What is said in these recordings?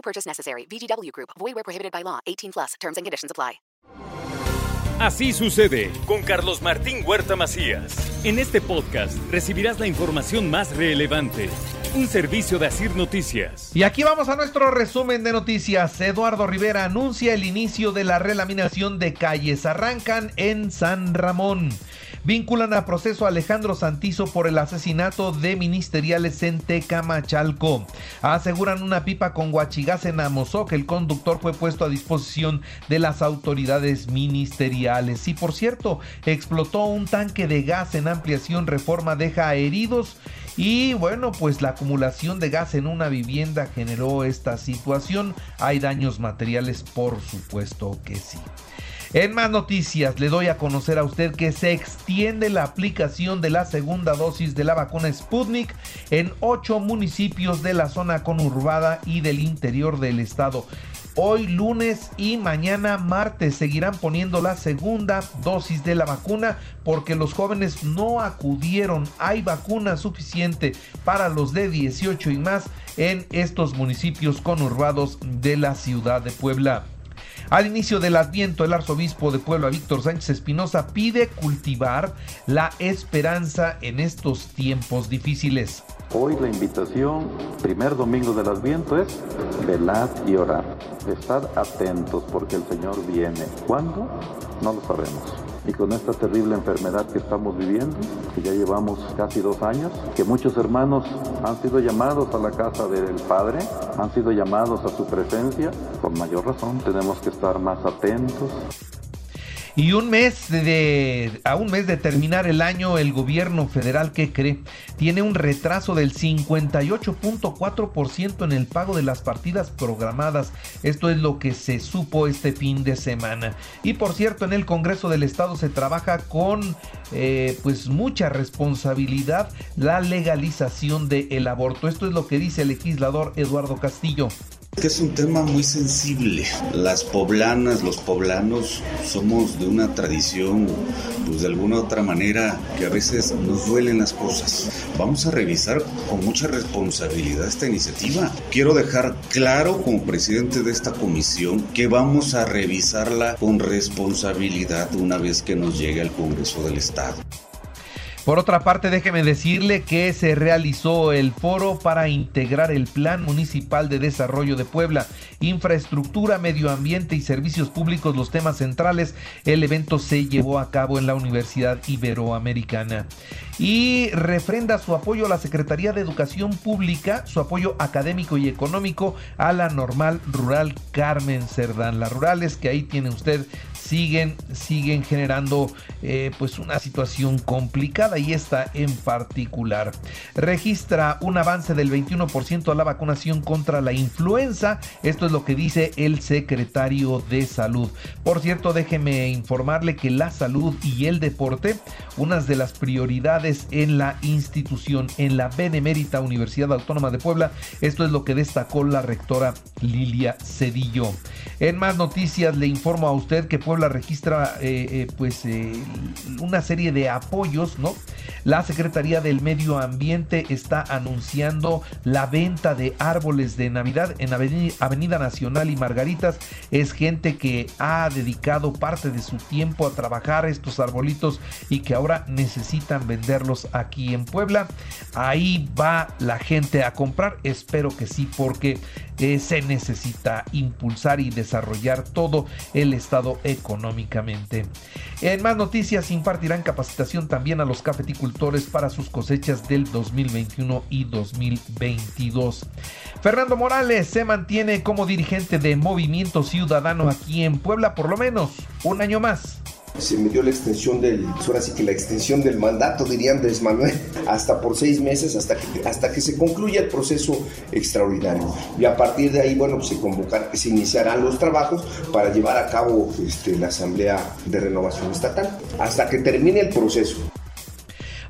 No purchase necessary. VGW Group. Void where prohibited by law. 18 plus. Terms and conditions apply. Así sucede con Carlos Martín Huerta Macías. En este podcast recibirás la información más relevante. Un servicio de Asir Noticias. Y aquí vamos a nuestro resumen de noticias. Eduardo Rivera anuncia el inicio de la relaminación de calles. Arrancan en San Ramón. Vinculan a proceso a Alejandro Santizo por el asesinato de ministeriales en Tecamachalco. Aseguran una pipa con guachigas en Amozoc. El conductor fue puesto a disposición de las autoridades ministeriales. Y por cierto, explotó un tanque de gas en ampliación reforma, deja heridos. Y bueno, pues la acumulación de gas en una vivienda generó esta situación. Hay daños materiales, por supuesto que sí. En más noticias, le doy a conocer a usted que se extiende la aplicación de la segunda dosis de la vacuna Sputnik en ocho municipios de la zona conurbada y del interior del estado. Hoy lunes y mañana martes seguirán poniendo la segunda dosis de la vacuna porque los jóvenes no acudieron. Hay vacuna suficiente para los de 18 y más en estos municipios conurbados de la ciudad de Puebla. Al inicio del Adviento, el arzobispo de Puebla, Víctor Sánchez Espinosa, pide cultivar la esperanza en estos tiempos difíciles. Hoy la invitación, primer domingo del Adviento, es velad y orar. Estad atentos porque el Señor viene. ¿Cuándo? No lo sabemos y con esta terrible enfermedad que estamos viviendo, que ya llevamos casi dos años, que muchos hermanos han sido llamados a la casa del Padre, han sido llamados a su presencia, con mayor razón tenemos que estar más atentos. Y un mes de, a un mes de terminar el año, el gobierno federal, ¿qué cree? Tiene un retraso del 58.4% en el pago de las partidas programadas. Esto es lo que se supo este fin de semana. Y por cierto, en el Congreso del Estado se trabaja con eh, pues mucha responsabilidad la legalización del aborto. Esto es lo que dice el legislador Eduardo Castillo que es un tema muy sensible. Las poblanas, los poblanos somos de una tradición, pues de alguna otra manera, que a veces nos duelen las cosas. Vamos a revisar con mucha responsabilidad esta iniciativa. Quiero dejar claro como presidente de esta comisión que vamos a revisarla con responsabilidad una vez que nos llegue al Congreso del Estado. Por otra parte, déjeme decirle que se realizó el foro para integrar el Plan Municipal de Desarrollo de Puebla, infraestructura, medio ambiente y servicios públicos, los temas centrales. El evento se llevó a cabo en la Universidad Iberoamericana y refrenda su apoyo a la Secretaría de Educación Pública, su apoyo académico y económico a la normal rural Carmen Cerdán. Las rurales que ahí tiene usted siguen, siguen generando eh, pues una situación complicada y esta en particular. Registra un avance del 21% a la vacunación contra la influenza. Esto es lo que dice el secretario de salud. Por cierto, déjeme informarle que la salud y el deporte, unas de las prioridades en la institución, en la Benemérita Universidad Autónoma de Puebla. Esto es lo que destacó la rectora Lilia Cedillo. En más noticias le informo a usted que Puebla registra eh, eh, pues eh, una serie de apoyos, ¿no? La Secretaría del Medio Ambiente está anunciando la venta de árboles de Navidad en Avenida Nacional y Margaritas. Es gente que ha dedicado parte de su tiempo a trabajar estos arbolitos y que ahora necesitan venderlos aquí en Puebla. Ahí va la gente a comprar. Espero que sí, porque se necesita impulsar y desarrollar todo el estado económicamente. En más noticias, impartirán capacitación también a los cafeticultores para sus cosechas del 2021 y 2022. Fernando Morales se mantiene como dirigente de Movimiento Ciudadano aquí en Puebla por lo menos un año más. Se me dio la extensión del, ahora sí que la extensión del mandato, diría Andrés Manuel, hasta por seis meses, hasta que, hasta que se concluya el proceso extraordinario. Y a partir de ahí, bueno, pues se convocar, se iniciarán los trabajos para llevar a cabo este, la Asamblea de Renovación Estatal, hasta que termine el proceso.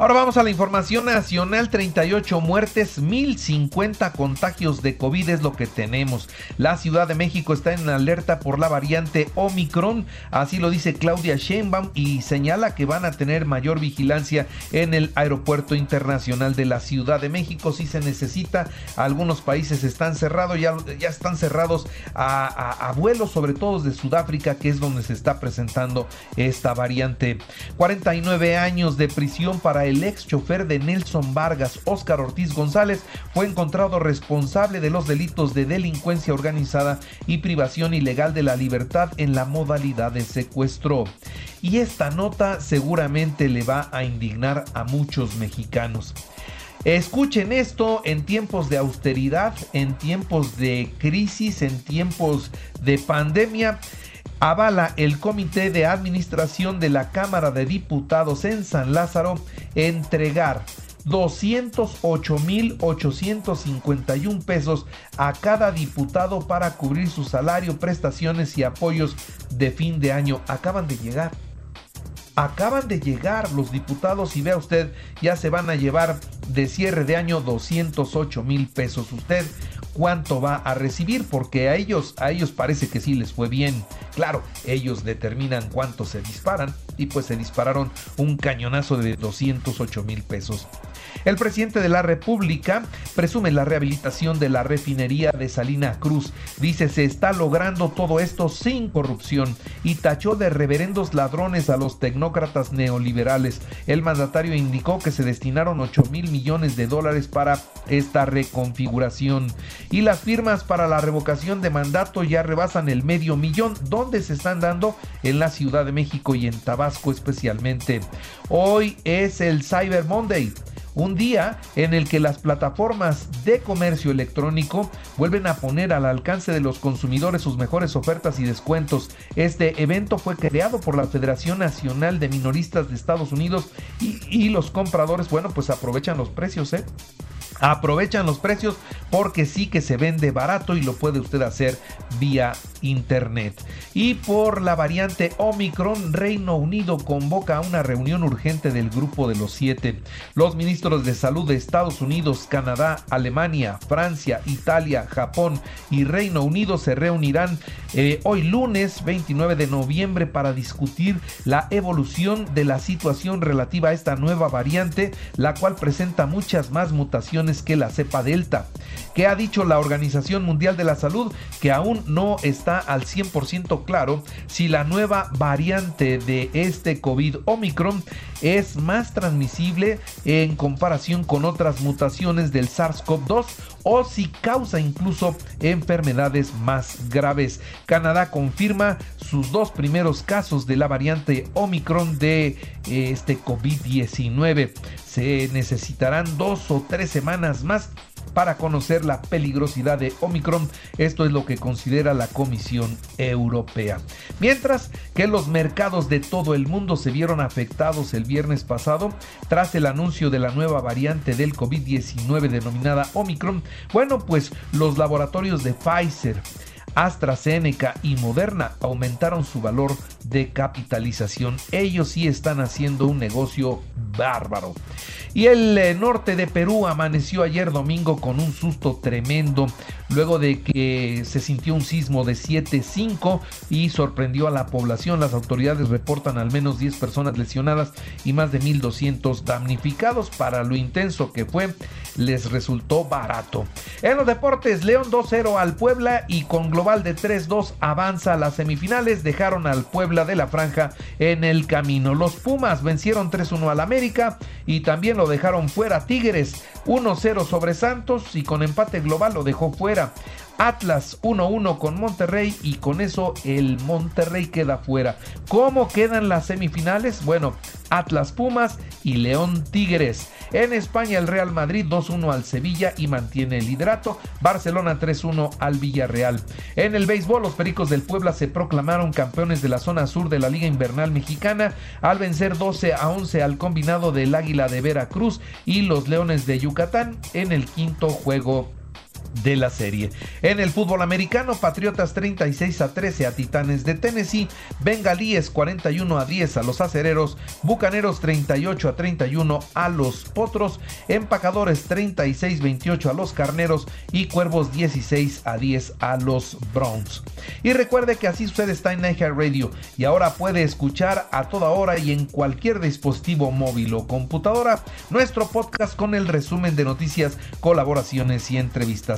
Ahora vamos a la información nacional, 38 muertes, 1050 contagios de COVID es lo que tenemos. La Ciudad de México está en alerta por la variante Omicron, así lo dice Claudia Sheinbaum y señala que van a tener mayor vigilancia en el aeropuerto internacional de la Ciudad de México si se necesita. Algunos países están cerrados, ya, están cerrados a, a, a vuelos, sobre todo de Sudáfrica, que es donde se está presentando esta variante. 49 años de prisión para el ex chofer de Nelson Vargas, Óscar Ortiz González, fue encontrado responsable de los delitos de delincuencia organizada y privación ilegal de la libertad en la modalidad de secuestro. Y esta nota seguramente le va a indignar a muchos mexicanos. Escuchen esto en tiempos de austeridad, en tiempos de crisis, en tiempos de pandemia avala el Comité de Administración de la Cámara de Diputados en San Lázaro entregar 208.851 pesos a cada diputado para cubrir su salario, prestaciones y apoyos de fin de año. Acaban de llegar. Acaban de llegar los diputados y vea usted, ya se van a llevar de cierre de año 208 mil pesos. Usted cuánto va a recibir, porque a ellos, a ellos parece que sí les fue bien. Claro, ellos determinan cuánto se disparan y pues se dispararon un cañonazo de 208 mil pesos. El presidente de la República presume la rehabilitación de la refinería de Salina Cruz. Dice se está logrando todo esto sin corrupción y tachó de reverendos ladrones a los tecnócratas neoliberales. El mandatario indicó que se destinaron 8 mil millones de dólares para esta reconfiguración y las firmas para la revocación de mandato ya rebasan el medio millón, donde se están dando en la Ciudad de México y en Tabasco especialmente. Hoy es el Cyber Monday un día en el que las plataformas de comercio electrónico vuelven a poner al alcance de los consumidores sus mejores ofertas y descuentos. Este evento fue creado por la Federación Nacional de Minoristas de Estados Unidos y, los compradores, bueno, pues aprovechan los precios, ¿eh? Aprovechan los precios porque sí que se vende barato y lo puede usted hacer vía internet. Y por la variante Omicron, Reino Unido convoca una reunión urgente del grupo de los siete. Los ministros de salud de Estados Unidos, Canadá, Alemania, Francia, Italia, Japón y Reino Unido se reunirán eh, hoy lunes 29 de noviembre para discutir la evolución de la situación relativa a esta nueva variante, la cual presenta muchas más mutaciones que la cepa delta. Que ha dicho la Organización Mundial de la Salud? Que aún no está al 100% claro si la nueva variante de este COVID Omicron es más transmisible en comparación con otras mutaciones del SARS-CoV-2 o si causa incluso enfermedades más graves. Canadá confirma sus dos primeros casos de la variante Omicron de eh, este COVID-19. Se necesitarán dos o tres semanas más para conocer la peligrosidad de Omicron. Esto es lo que considera la Comisión Europea. Mientras que los mercados de todo el mundo se vieron afectados el viernes pasado tras el anuncio de la nueva variante del COVID-19 denominada Omicron, bueno, pues los laboratorios de Pfizer, AstraZeneca y Moderna aumentaron su valor de capitalización. Ellos sí están haciendo un negocio bárbaro. Y el eh, norte de Perú amaneció ayer domingo con un susto tremendo luego de que se sintió un sismo de 7.5 y sorprendió a la población. Las autoridades reportan al menos 10 personas lesionadas y más de 1.200 damnificados. Para lo intenso que fue, les resultó barato. En los deportes, León 2-0 al Puebla y con global de 3-2 avanza a las semifinales. Dejaron al Puebla de la Franja en el camino. Los Pumas vencieron 3-1 al América y también lo dejaron fuera Tigres 1-0 sobre Santos y con empate global lo dejó fuera. Atlas 1-1 con Monterrey y con eso el Monterrey queda fuera. ¿Cómo quedan las semifinales? Bueno, Atlas Pumas y León Tigres. En España el Real Madrid 2-1 al Sevilla y mantiene el liderato. Barcelona 3-1 al Villarreal. En el béisbol los Pericos del Puebla se proclamaron campeones de la zona sur de la Liga Invernal Mexicana al vencer 12 a 11 al combinado del Águila de Veracruz y los Leones de Yucatán en el quinto juego de la serie. En el fútbol americano, Patriotas 36 a 13 a Titanes de Tennessee, Bengalíes 41 a 10 a los Acereros, Bucaneros 38 a 31 a los Potros, Empacadores 36 28 a los Carneros y Cuervos 16 a 10 a los Browns. Y recuerde que así sucede está en Niger Radio y ahora puede escuchar a toda hora y en cualquier dispositivo móvil o computadora nuestro podcast con el resumen de noticias, colaboraciones y entrevistas